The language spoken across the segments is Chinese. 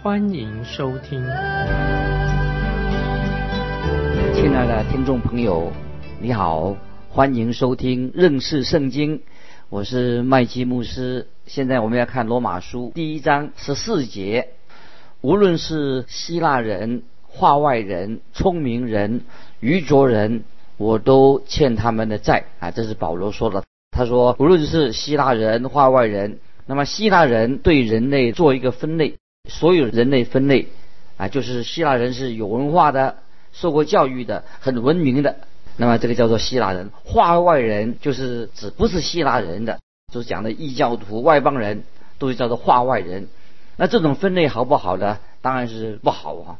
欢迎收听。亲爱的听众朋友，你好，欢迎收听认识圣经，我是麦基牧师。现在我们要看罗马书第一章十四节，无论是希腊人、化外人、聪明人、愚拙人，我都欠他们的债啊！这是保罗说的。他说，无论是希腊人、化外人，那么希腊人对人类做一个分类，所有人类分类啊，就是希腊人是有文化的、受过教育的、很文明的，那么这个叫做希腊人；化外人就是指不是希腊人的。就是讲的异教徒、外邦人，都是叫做化外人。那这种分类好不好呢？当然是不好啊。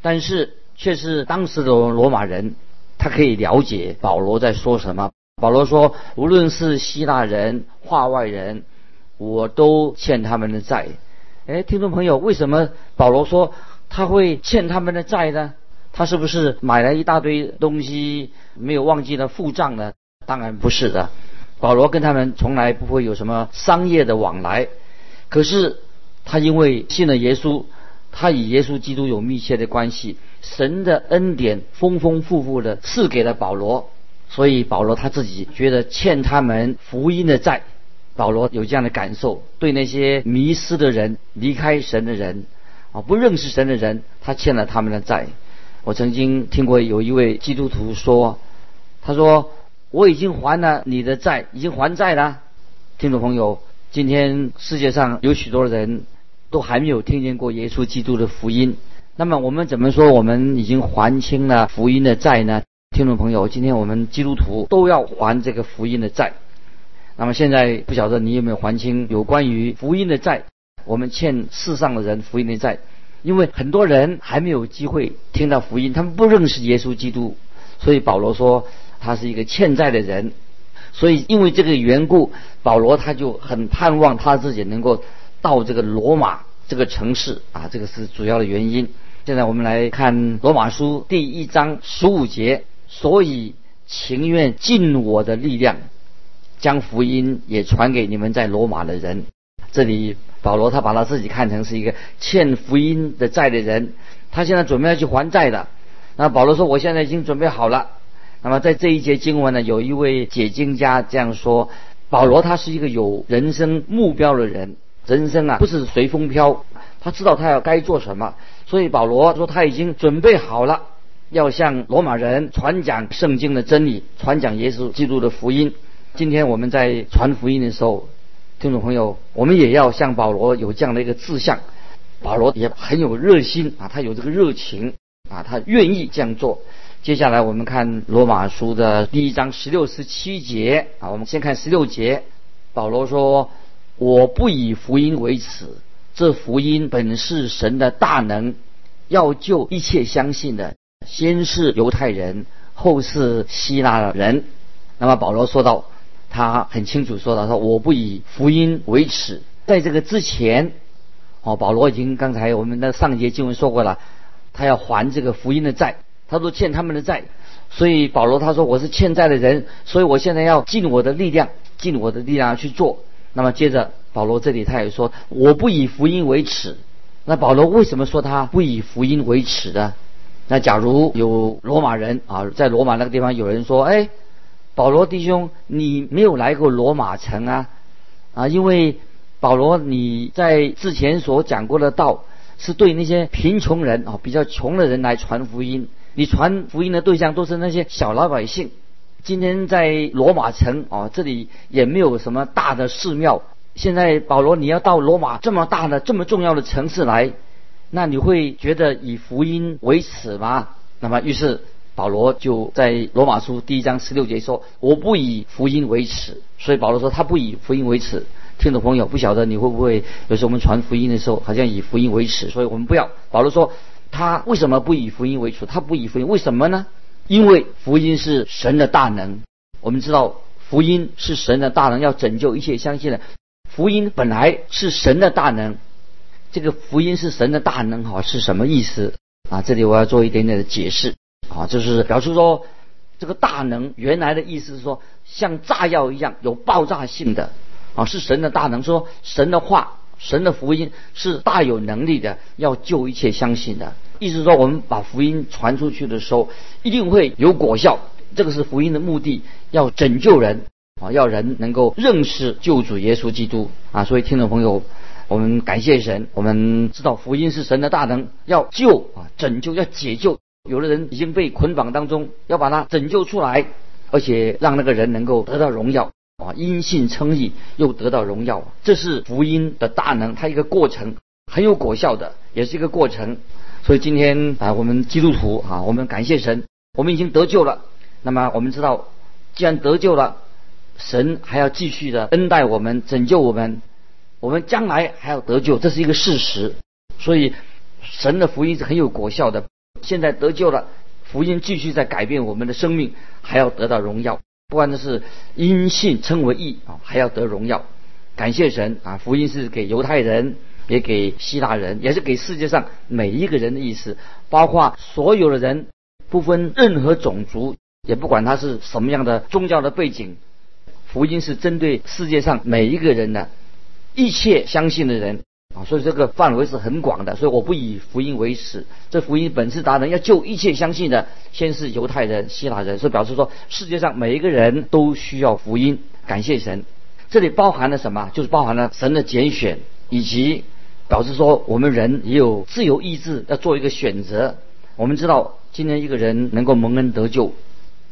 但是却是当时的罗马人，他可以了解保罗在说什么。保罗说：“无论是希腊人、化外人，我都欠他们的债。”哎，听众朋友，为什么保罗说他会欠他们的债呢？他是不是买了一大堆东西没有忘记了付账呢？当然不是的。保罗跟他们从来不会有什么商业的往来，可是他因为信了耶稣，他与耶稣基督有密切的关系，神的恩典丰丰富富的赐给了保罗，所以保罗他自己觉得欠他们福音的债。保罗有这样的感受，对那些迷失的人、离开神的人啊，不认识神的人，他欠了他们的债。我曾经听过有一位基督徒说，他说。我已经还了你的债，已经还债了。听众朋友，今天世界上有许多人都还没有听见过耶稣基督的福音。那么我们怎么说我们已经还清了福音的债呢？听众朋友，今天我们基督徒都要还这个福音的债。那么现在不晓得你有没有还清有关于福音的债？我们欠世上的人福音的债，因为很多人还没有机会听到福音，他们不认识耶稣基督，所以保罗说。他是一个欠债的人，所以因为这个缘故，保罗他就很盼望他自己能够到这个罗马这个城市啊，这个是主要的原因。现在我们来看罗马书第一章十五节，所以情愿尽我的力量，将福音也传给你们在罗马的人。这里保罗他把他自己看成是一个欠福音的债的人，他现在准备要去还债的。那保罗说：“我现在已经准备好了。”那么在这一节经文呢，有一位解经家这样说：保罗他是一个有人生目标的人，人生啊不是随风飘，他知道他要该做什么，所以保罗说他已经准备好了，要向罗马人传讲圣经的真理，传讲耶稣基督的福音。今天我们在传福音的时候，听众朋友，我们也要像保罗有这样的一个志向。保罗也很有热心啊，他有这个热情啊，他愿意这样做。接下来我们看罗马书的第一章十六十七节啊，我们先看十六节。保罗说：“我不以福音为耻，这福音本是神的大能，要救一切相信的，先是犹太人，后是希腊人。”那么保罗说到，他很清楚说到说：“我不以福音为耻。”在这个之前，哦，保罗已经刚才我们的上节经文说过了，他要还这个福音的债。他说欠他们的债，所以保罗他说我是欠债的人，所以我现在要尽我的力量，尽我的力量去做。那么接着保罗这里他也说我不以福音为耻。那保罗为什么说他不以福音为耻呢？那假如有罗马人啊，在罗马那个地方有人说，哎，保罗弟兄，你没有来过罗马城啊？啊，因为保罗你在之前所讲过的道是对那些贫穷人啊，比较穷的人来传福音。你传福音的对象都是那些小老百姓。今天在罗马城啊，这里也没有什么大的寺庙。现在保罗，你要到罗马这么大的、这么重要的城市来，那你会觉得以福音为耻吗？那么，于是保罗就在罗马书第一章十六节说：“我不以福音为耻。”所以保罗说他不以福音为耻。听众朋友，不晓得你会不会有时候我们传福音的时候，好像以福音为耻，所以我们不要。保罗说。他为什么不以福音为主？他不以福音，为什么呢？因为福音是神的大能。我们知道，福音是神的大能，要拯救一切相信的。福音本来是神的大能，这个福音是神的大能，哈，是什么意思啊？这里我要做一点点的解释，啊，就是表示说，这个大能原来的意思是说，像炸药一样有爆炸性的，啊，是神的大能。说神的话，神的福音是大有能力的，要救一切相信的。意思说，我们把福音传出去的时候，一定会有果效。这个是福音的目的，要拯救人。啊，要人能够认识救主耶稣基督啊！所以听众朋友，我们感谢神，我们知道福音是神的大能，要救啊，拯救，要解救。有的人已经被捆绑当中，要把他拯救出来，而且让那个人能够得到荣耀啊，因信称义又得到荣耀。这是福音的大能，它一个过程很有果效的，也是一个过程。所以今天啊，我们基督徒啊，我们感谢神，我们已经得救了。那么我们知道，既然得救了。神还要继续的恩待我们，拯救我们，我们将来还要得救，这是一个事实。所以，神的福音是很有果效的。现在得救了，福音继续在改变我们的生命，还要得到荣耀。不管是因信称为义啊，还要得荣耀。感谢神啊！福音是给犹太人，也给希腊人，也是给世界上每一个人的意思，包括所有的人，不分任何种族，也不管他是什么样的宗教的背景。福音是针对世界上每一个人的，一切相信的人啊，所以这个范围是很广的。所以我不以福音为耻，这福音本是达人要救一切相信的，先是犹太人、希腊人，所以表示说世界上每一个人都需要福音。感谢神，这里包含了什么？就是包含了神的拣选，以及表示说我们人也有自由意志，要做一个选择。我们知道今天一个人能够蒙恩得救，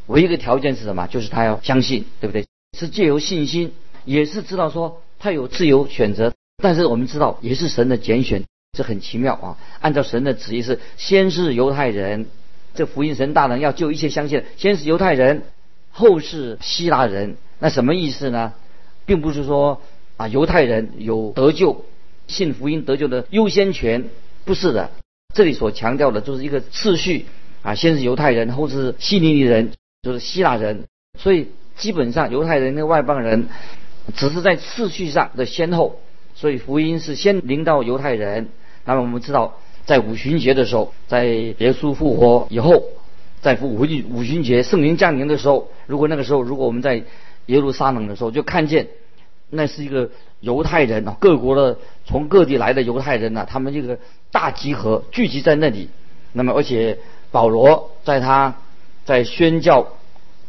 唯一一个条件是什么？就是他要相信，对不对？是借由信心，也是知道说他有自由选择，但是我们知道也是神的拣选，这很奇妙啊！按照神的旨意是先是犹太人，这福音神大人要救一切相信，先是犹太人，后是希腊人。那什么意思呢？并不是说啊犹太人有得救、信福音得救的优先权，不是的。这里所强调的就是一个次序啊，先是犹太人，后是希利尼人，就是希腊人，所以。基本上犹太人跟外邦人只是在次序上的先后，所以福音是先临到犹太人。那么我们知道，在五旬节的时候，在耶稣复活以后，在五五五旬节圣灵降临的时候，如果那个时候如果我们在耶路撒冷的时候，就看见那是一个犹太人啊，各国的从各地来的犹太人呐，他们这个大集合聚集在那里。那么而且保罗在他在宣教。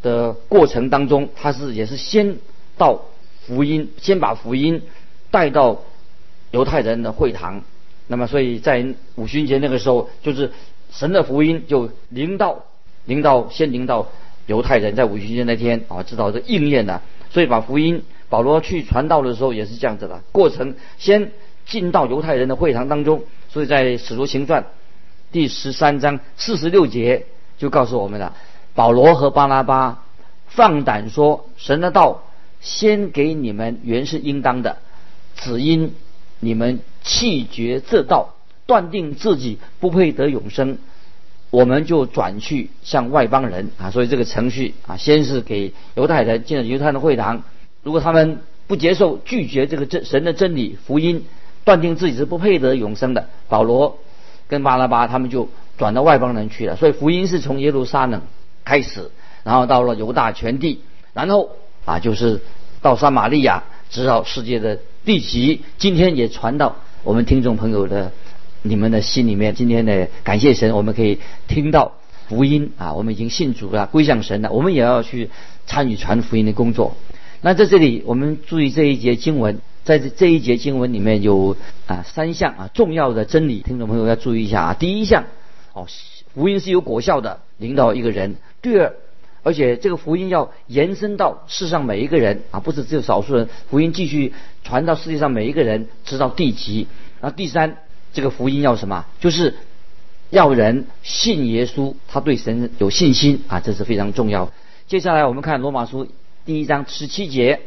的过程当中，他是也是先到福音，先把福音带到犹太人的会堂。那么，所以在五旬节那个时候，就是神的福音就临到，临到先临到犹太人，在五旬节那天啊，知道这应验了。所以把福音保罗去传道的时候也是这样子的过程，先进到犹太人的会堂当中。所以在使徒行传第十三章四十六节就告诉我们了。保罗和巴拉巴放胆说：“神的道先给你们原是应当的，只因你们弃绝这道，断定自己不配得永生，我们就转去向外邦人啊。所以这个程序啊，先是给犹太人进了犹太人的会堂，如果他们不接受、拒绝这个真神的真理福音，断定自己是不配得永生的，保罗跟巴拉巴他们就转到外邦人去了。所以福音是从耶路撒冷。”开始，然后到了犹大全地，然后啊，就是到撒玛利亚，直到世界的地极。今天也传到我们听众朋友的你们的心里面。今天呢，感谢神，我们可以听到福音啊，我们已经信主了，归向神了。我们也要去参与传福音的工作。那在这里，我们注意这一节经文，在这这一节经文里面有啊三项啊重要的真理，听众朋友要注意一下啊。第一项，哦，福音是有果效的，领导一个人。第二，而且这个福音要延伸到世上每一个人啊，不是只有少数人。福音继续传到世界上每一个人，直到地极。然后第三，这个福音要什么？就是要人信耶稣，他对神有信心啊，这是非常重要。接下来我们看罗马书第一章十七节，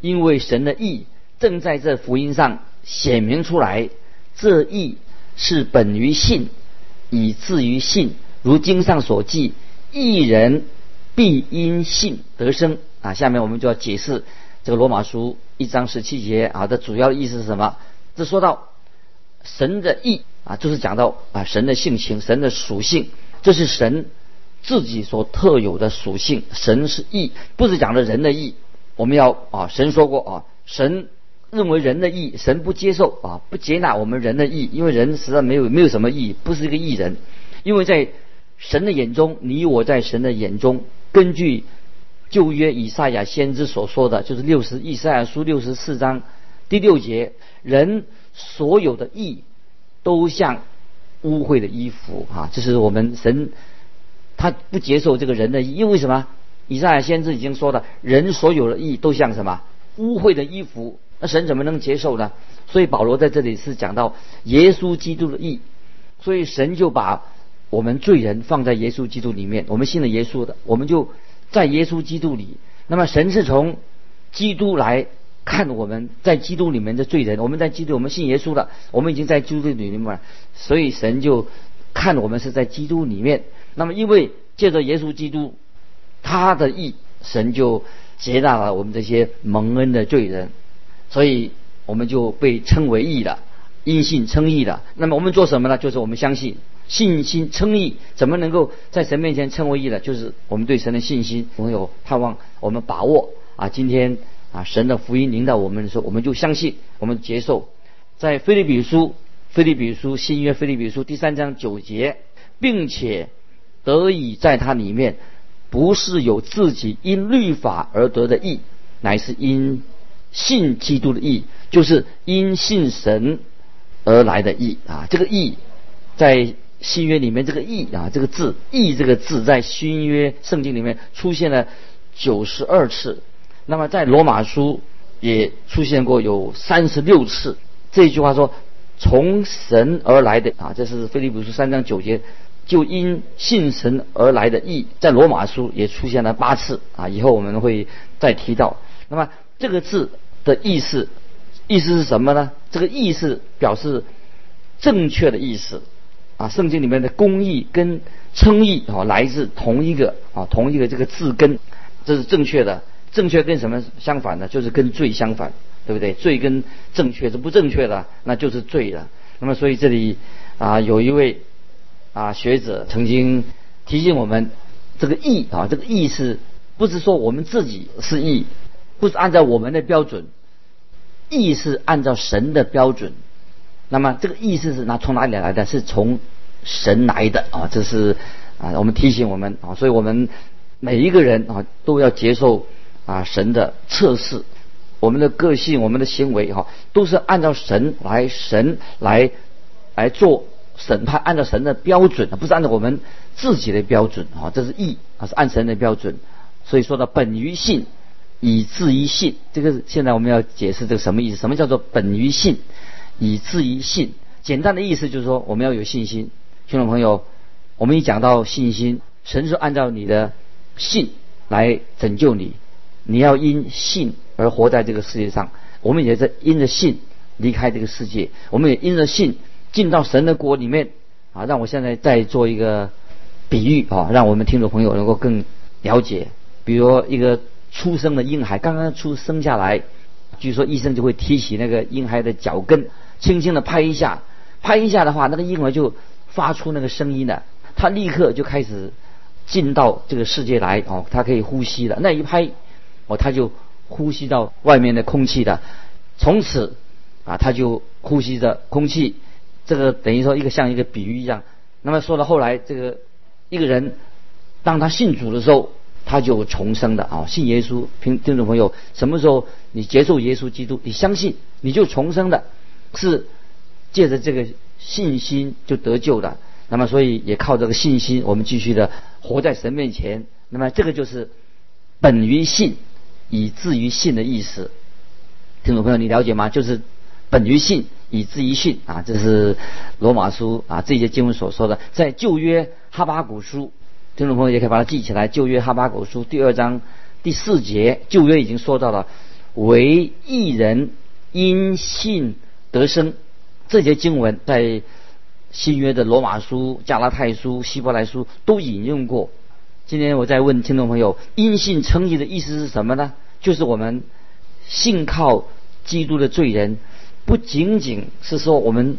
因为神的意正在这福音上显明出来，这意是本于信，以至于信。如经上所记，一人必因信得生啊。下面我们就要解释这个罗马书一章十七节啊的主要意思是什么？这说到神的义啊，就是讲到啊神的性情、神的属性，这是神自己所特有的属性。神是义，不是讲的人的义。我们要啊，神说过啊，神认为人的义，神不接受啊，不接纳我们人的义，因为人实在没有没有什么义，不是一个义人，因为在神的眼中，你我在神的眼中，根据旧约以赛亚先知所说的，就是六十以赛亚书六十四章第六节，人所有的义都像污秽的衣服啊，这是我们神他不接受这个人的义，因为什么？以赛亚先知已经说了，人所有的义都像什么污秽的衣服，那神怎么能接受呢？所以保罗在这里是讲到耶稣基督的义，所以神就把。我们罪人放在耶稣基督里面，我们信了耶稣的，我们就在耶稣基督里。那么神是从基督来看我们在基督里面的罪人，我们在基督，我们信耶稣的，我们已经在基督里面，所以神就看我们是在基督里面。那么因为借着耶稣基督他的义，神就接纳了我们这些蒙恩的罪人，所以我们就被称为义了，因信称义了。那么我们做什么呢？就是我们相信。信心称义，怎么能够在神面前称为义呢？就是我们对神的信心，我们有盼望，我们把握啊，今天啊，神的福音临到我们的时候，我们就相信，我们接受。在菲利比书，菲利比书新约菲利比书第三章九节，并且得以在它里面，不是有自己因律法而得的义，乃是因信基督的义，就是因信神而来的义啊，这个义在。新约里面这个义啊，这个字义这个字在新约圣经里面出现了九十二次，那么在罗马书也出现过有三十六次。这句话说从神而来的啊，这是菲利普书三章九节，就因信神而来的义，在罗马书也出现了八次啊。以后我们会再提到。那么这个字的意思意思是什么呢？这个意思表示正确的意思。啊，圣经里面的公义跟称义啊，来自同一个啊，同一个这个字根，这是正确的。正确跟什么相反呢？就是跟罪相反，对不对？罪跟正确是不正确的，那就是罪了。那么，所以这里啊，有一位啊学者曾经提醒我们，这个义啊，这个义是不是说我们自己是义，不是按照我们的标准，义是按照神的标准。那么这个意思是拿从哪里来的？是从神来的啊！这是啊，我们提醒我们啊，所以我们每一个人啊都要接受啊神的测试，我们的个性、我们的行为哈，都是按照神来，神来来做审判，按照神的标准，不是按照我们自己的标准啊。这是义啊，是按神的标准。所以说呢本于信，以至于信，这个现在我们要解释这个什么意思？什么叫做本于信？以至于信，简单的意思就是说，我们要有信心。听众朋友，我们一讲到信心，神是按照你的信来拯救你，你要因信而活在这个世界上。我们也在因着信离开这个世界，我们也因着信进到神的国里面。啊，让我现在再做一个比喻啊，让我们听众朋友能够更了解。比如一个出生的婴孩刚刚出生下来，据说医生就会提起那个婴孩的脚跟。轻轻的拍一下，拍一下的话，那个婴儿就发出那个声音了。他立刻就开始进到这个世界来哦，他可以呼吸了。那一拍，哦，他就呼吸到外面的空气的。从此啊，他就呼吸着空气。这个等于说一个像一个比喻一样。那么说到后来，这个一个人当他信主的时候，他就重生的啊。信耶稣，听听众朋友，什么时候你接受耶稣基督，你相信你就重生的。是借着这个信心就得救的，那么所以也靠这个信心，我们继续的活在神面前。那么这个就是本于信，以至于信的意思。听众朋友，你了解吗？就是本于信，以至于信啊，这是罗马书啊这些经文所说的。在旧约哈巴古书，听众朋友也可以把它记起来。旧约哈巴古书第二章第四节，旧约已经说到了，为一人因信。得生，这些经文在新约的罗马书、加拉太书、希伯来书都引用过。今天我再问听众朋友，因信称义的意思是什么呢？就是我们信靠基督的罪人，不仅仅是说我们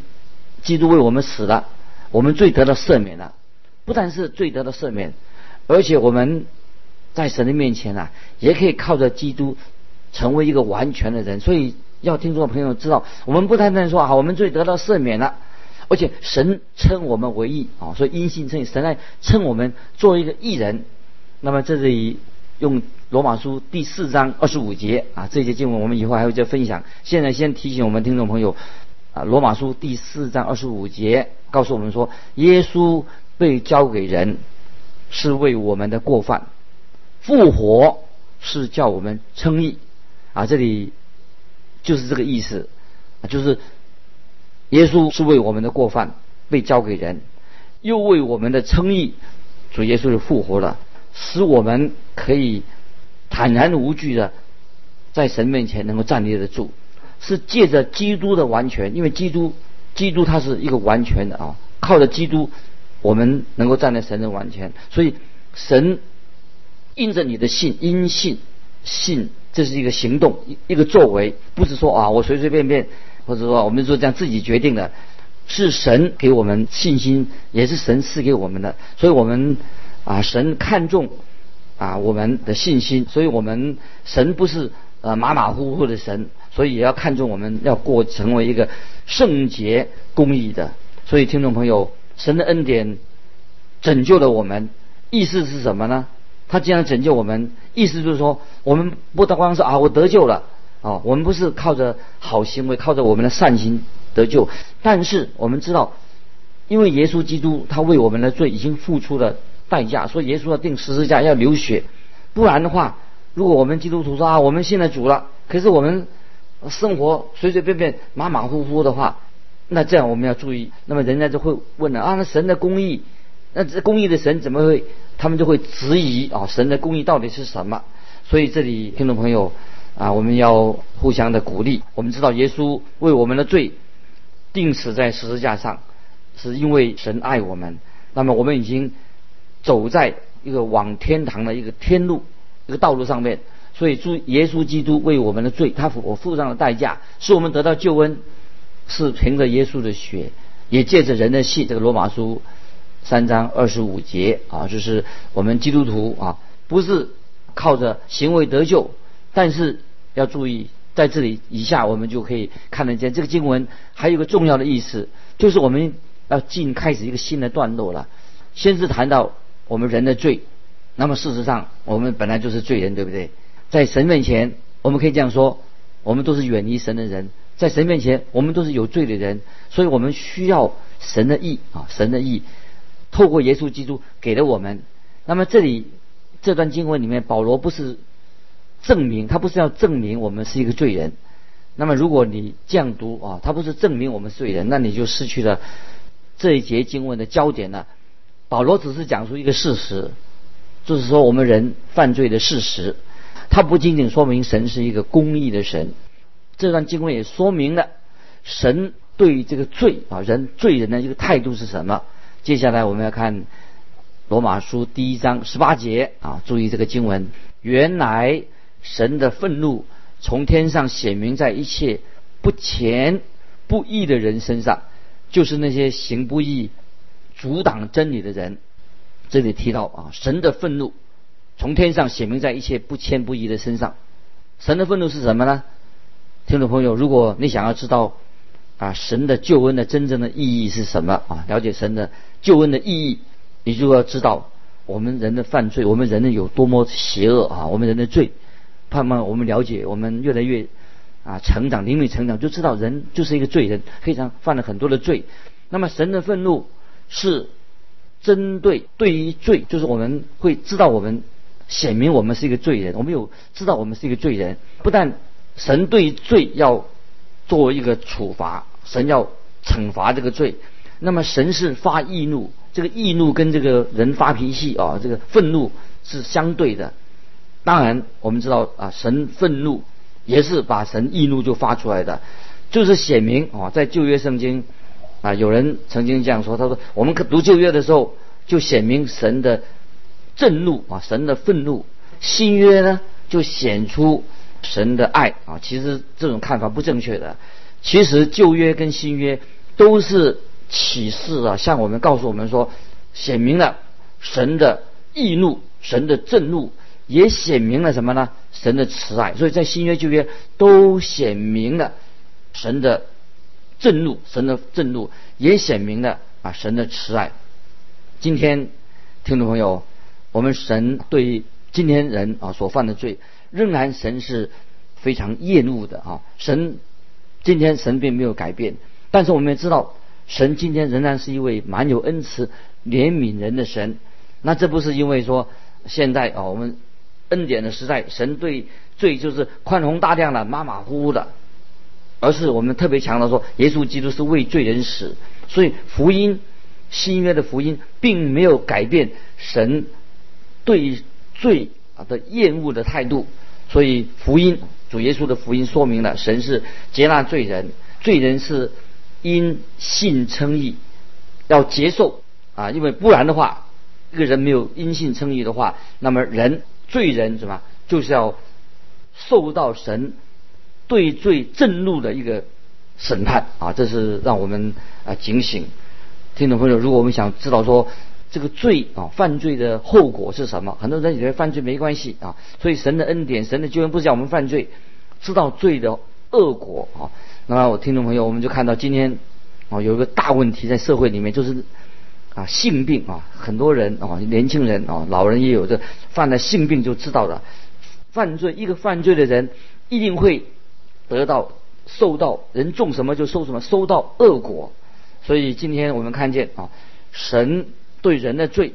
基督为我们死了，我们罪得到赦免了，不但是罪得到赦免，而且我们在神的面前啊，也可以靠着基督成为一个完全的人。所以要听众朋友知道，我们不单单说啊，我们罪得到赦免了。而且神称我们为义啊，所以因信称义，神来称我们做一个义人。那么这里用罗马书第四章二十五节啊，这些经文我们以后还会再分享。现在先提醒我们听众朋友啊，罗马书第四章二十五节告诉我们说，耶稣被交给人是为我们的过犯，复活是叫我们称义啊。这里就是这个意思，就是。耶稣是为我们的过犯被交给人，又为我们的称义，主耶稣是复活了，使我们可以坦然无惧的在神面前能够站立得住，是借着基督的完全，因为基督，基督他是一个完全的啊，靠着基督，我们能够站在神的完全，所以神印着你的信，因信信，这是一个行动，一一个作为，不是说啊我随随便便。或者说，我们就这样自己决定的，是神给我们信心，也是神赐给我们的。所以我们啊，神看重啊我们的信心，所以我们神不是呃马马虎虎的神，所以也要看重我们要过成为一个圣洁公义的。所以听众朋友，神的恩典拯救了我们，意思是什么呢？他既然拯救我们，意思就是说，我们不单光是啊我得救了。啊，我们不是靠着好行为，靠着我们的善心得救，但是我们知道，因为耶稣基督他为我们的罪已经付出了代价，所以耶稣要定十字架要流血，不然的话，如果我们基督徒说啊，我们现在主了，可是我们生活随随便便马马虎虎的话，那这样我们要注意，那么人家就会问了啊，那神的公义，那这公义的神怎么会？他们就会质疑啊，神的公义到底是什么？所以这里听众朋友。啊，我们要互相的鼓励。我们知道耶稣为我们的罪钉死在十字架上，是因为神爱我们。那么我们已经走在一个往天堂的一个天路、一个道路上面。所以，主耶稣基督为我们的罪，他付我付上了代价，使我们得到救恩，是凭着耶稣的血，也借着人的信。这个罗马书三章二十五节啊，就是我们基督徒啊，不是靠着行为得救，但是。要注意，在这里以下我们就可以看得见这个经文还有个重要的意思，就是我们要进开始一个新的段落了。先是谈到我们人的罪，那么事实上我们本来就是罪人，对不对？在神面前，我们可以这样说：我们都是远离神的人，在神面前我们都是有罪的人，所以我们需要神的义啊，神的义透过耶稣基督给了我们。那么这里这段经文里面，保罗不是。证明他不是要证明我们是一个罪人，那么如果你这样读啊，他不是证明我们是罪人，那你就失去了这一节经文的焦点了。保罗只是讲出一个事实，就是说我们人犯罪的事实，他不仅仅说明神是一个公义的神，这段经文也说明了神对这个罪啊人罪人的一个态度是什么。接下来我们要看罗马书第一章十八节啊，注意这个经文，原来。神的愤怒从天上显明在一切不虔不义的人身上，就是那些行不义、阻挡真理的人。这里提到啊，神的愤怒从天上显明在一切不谦不义的身上。神的愤怒是什么呢？听众朋友，如果你想要知道啊，神的救恩的真正的意义是什么啊？了解神的救恩的意义，你就要知道我们人的犯罪，我们人的有多么邪恶啊！我们人的罪。盼望我们了解，我们越来越啊成长，灵命成长，就知道人就是一个罪人，非常犯了很多的罪。那么神的愤怒是针对对于罪，就是我们会知道我们显明我们是一个罪人，我们有知道我们是一个罪人。不但神对罪要作为一个处罚，神要惩罚这个罪。那么神是发易怒，这个易怒跟这个人发脾气啊，这个愤怒是相对的。当然，我们知道啊，神愤怒也是把神易怒就发出来的，就是显明啊，在旧约圣经啊，有人曾经这样说，他说我们读旧约的时候就显明神的震怒啊，神的愤怒；新约呢就显出神的爱啊。其实这种看法不正确的。其实旧约跟新约都是启示啊，向我们告诉我们说，显明了神的易怒、神的震怒，也显明了什么呢？神的慈爱。所以在新约旧约都显明了神的震怒，神的震怒也显明了啊神的慈爱。今天听众朋友，我们神对今天人啊所犯的罪，仍然神是非常厌恶的啊，神。今天神并没有改变，但是我们也知道，神今天仍然是一位蛮有恩慈、怜悯人的神。那这不是因为说现在啊，我们恩典的时代，神对罪就是宽宏大量的、马马虎虎的，而是我们特别强调说，耶稣基督是为罪人死。所以福音新约的福音并没有改变神对罪啊的厌恶的态度。所以福音。主耶稣的福音说明了，神是接纳罪人，罪人是因信称义，要接受啊，因为不然的话，一个人没有因信称义的话，那么人罪人什么就是要受到神对罪震怒的一个审判啊，这是让我们啊警醒。听众朋友，如果我们想知道说。这个罪啊，犯罪的后果是什么？很多人以为犯罪没关系啊，所以神的恩典、神的救恩不是叫我们犯罪，知道罪的恶果啊。那么，我听众朋友，我们就看到今天啊，有一个大问题在社会里面，就是啊性病啊，很多人啊，年轻人啊，老人也有这犯了性病就知道了，犯罪一个犯罪的人一定会得到受到人种什么就收什么，收到恶果。所以今天我们看见啊，神。对人的罪，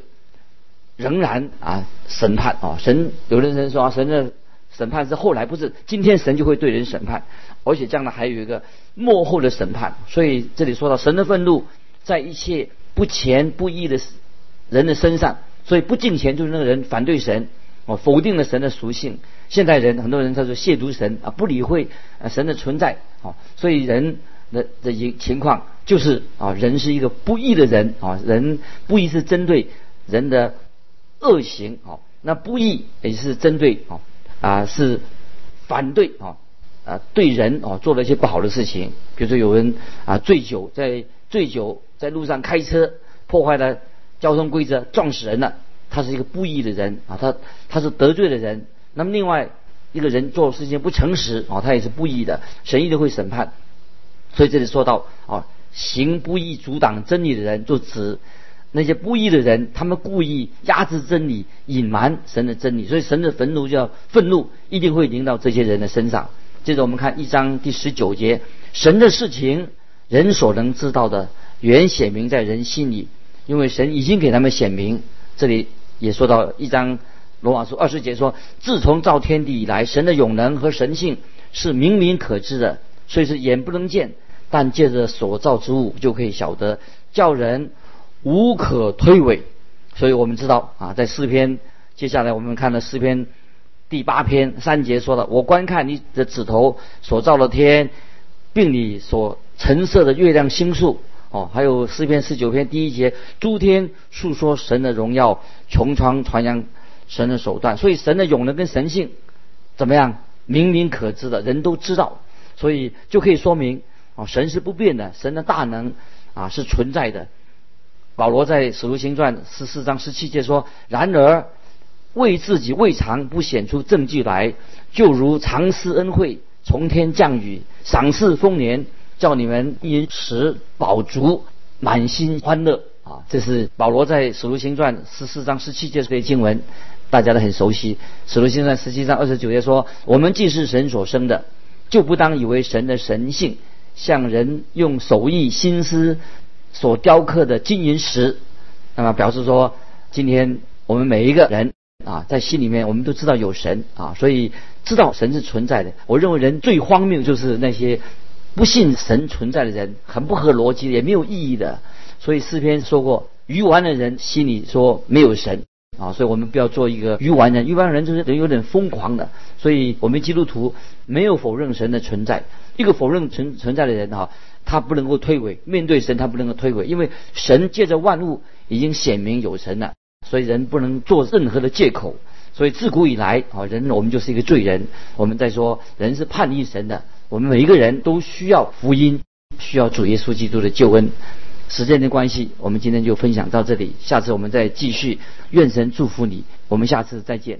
仍然啊审判啊神有的人说啊神的审判是后来不是今天神就会对人审判，而且将来还有一个幕后的审判。所以这里说到神的愤怒在一切不虔不义的人的身上，所以不敬虔就是那个人反对神哦否定了神的属性。现代人很多人他说亵渎神啊不理会啊神的存在啊，所以人。的的一情况就是啊，人是一个不义的人啊，人不义是针对人的恶行啊，那不义也是针对啊啊是反对啊啊对人啊做了一些不好的事情，比如说有人啊醉酒在醉酒在路上开车破坏了交通规则撞死人了，他是一个不义的人啊，他他是得罪的人。那么另外一个人做事情不诚实啊，他也是不义的，神一定会审判。所以这里说到啊，行不义阻挡真理的人，就指那些不义的人，他们故意压制真理，隐瞒神的真理。所以神的愤怒叫愤怒，一定会临到这些人的身上。接着我们看一章第十九节，神的事情，人所能知道的，原显明在人心里，因为神已经给他们显明。这里也说到一章罗马书二十节说，自从造天地以来，神的永能和神性是明明可知的，所以是眼不能见。但借着所造之物就可以晓得，叫人无可推诿。所以我们知道啊，在诗篇接下来我们看了诗篇第八篇三节说的：“我观看你的指头所造的天，并你所陈设的月亮星宿。”哦，还有诗篇十九篇第一节：“诸天述说神的荣耀，穹苍传扬神的手段。”所以神的永能跟神性怎么样，明明可知的人都知道，所以就可以说明。哦，神是不变的，神的大能啊是存在的。保罗在使徒行传十四章十七节说：“然而为自己未尝不显出证据来，就如常施恩惠，从天降雨，赏赐丰年，叫你们因食饱足，满心欢乐。”啊，这是保罗在使徒行传十四章十七节这些经文，大家都很熟悉。使徒行传十七章二十九节说：“我们既是神所生的，就不当以为神的神性。”像人用手艺心思所雕刻的金银石，那么表示说，今天我们每一个人啊，在心里面我们都知道有神啊，所以知道神是存在的。我认为人最荒谬就是那些不信神存在的人，很不合逻辑，也没有意义的。所以诗篇说过，愚顽的人心里说没有神，啊，所以我们不要做一个愚顽人。愚顽人就是人有点疯狂的，所以我们基督徒没有否认神的存在。一个否认存存在的人哈，他不能够推诿面对神，他不能够推诿，因为神借着万物已经显明有神了，所以人不能做任何的借口。所以自古以来啊，人我们就是一个罪人。我们在说人是叛逆神的，我们每一个人都需要福音，需要主耶稣基督的救恩。时间的关系，我们今天就分享到这里，下次我们再继续。愿神祝福你，我们下次再见。